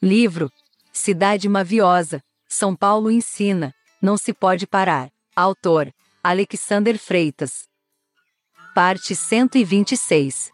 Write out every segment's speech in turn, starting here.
Livro Cidade Maviosa, São Paulo ensina, não se pode parar. Autor Alexander Freitas. Parte 126.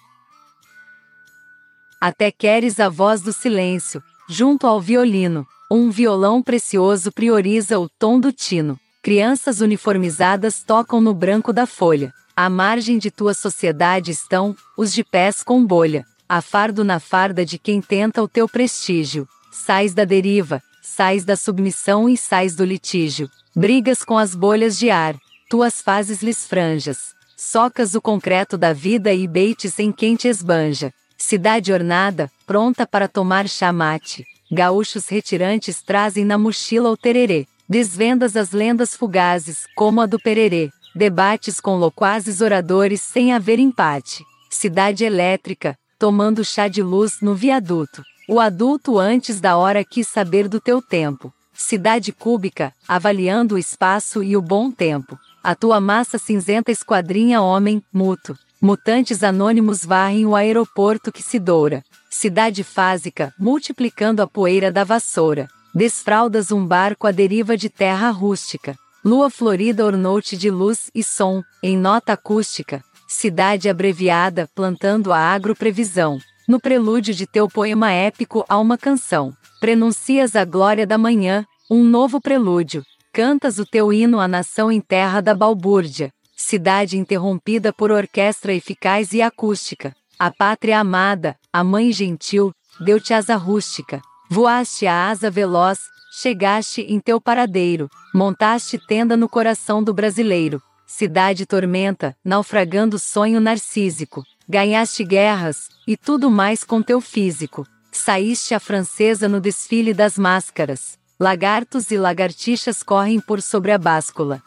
Até queres a voz do silêncio, junto ao violino, um violão precioso prioriza o tom do tino. Crianças uniformizadas tocam no branco da folha. À margem de tua sociedade estão os de pés com bolha. A fardo na farda de quem tenta o teu prestígio. Sais da deriva, sais da submissão e sais do litígio. Brigas com as bolhas de ar, tuas fases lhes franjas. Socas o concreto da vida e beites em quem te esbanja. Cidade ornada, pronta para tomar chamate. Gaúchos retirantes trazem na mochila o tererê. Desvendas as lendas fugazes, como a do pererê. Debates com loquazes oradores sem haver empate. Cidade elétrica, tomando chá de luz no viaduto. O adulto antes da hora quis saber do teu tempo. Cidade cúbica, avaliando o espaço e o bom tempo. A tua massa cinzenta esquadrinha homem, muto. Mutantes anônimos varrem o aeroporto que se doura. Cidade fásica, multiplicando a poeira da vassoura. Desfraldas um barco à deriva de terra rústica. Lua florida ornou-te de luz e som, em nota acústica. Cidade abreviada, plantando a agroprevisão. No prelúdio de teu poema épico a uma canção. Prenuncias a glória da manhã, um novo prelúdio. Cantas o teu hino à nação em terra da balbúrdia cidade interrompida por orquestra eficaz e acústica. A pátria amada, a mãe gentil, deu-te asa rústica. Voaste a asa veloz, chegaste em teu paradeiro, montaste tenda no coração do brasileiro. Cidade tormenta, naufragando sonho narcísico. Ganhaste guerras, e tudo mais com teu físico. Saíste a francesa no desfile das máscaras. Lagartos e lagartixas correm por sobre a báscula.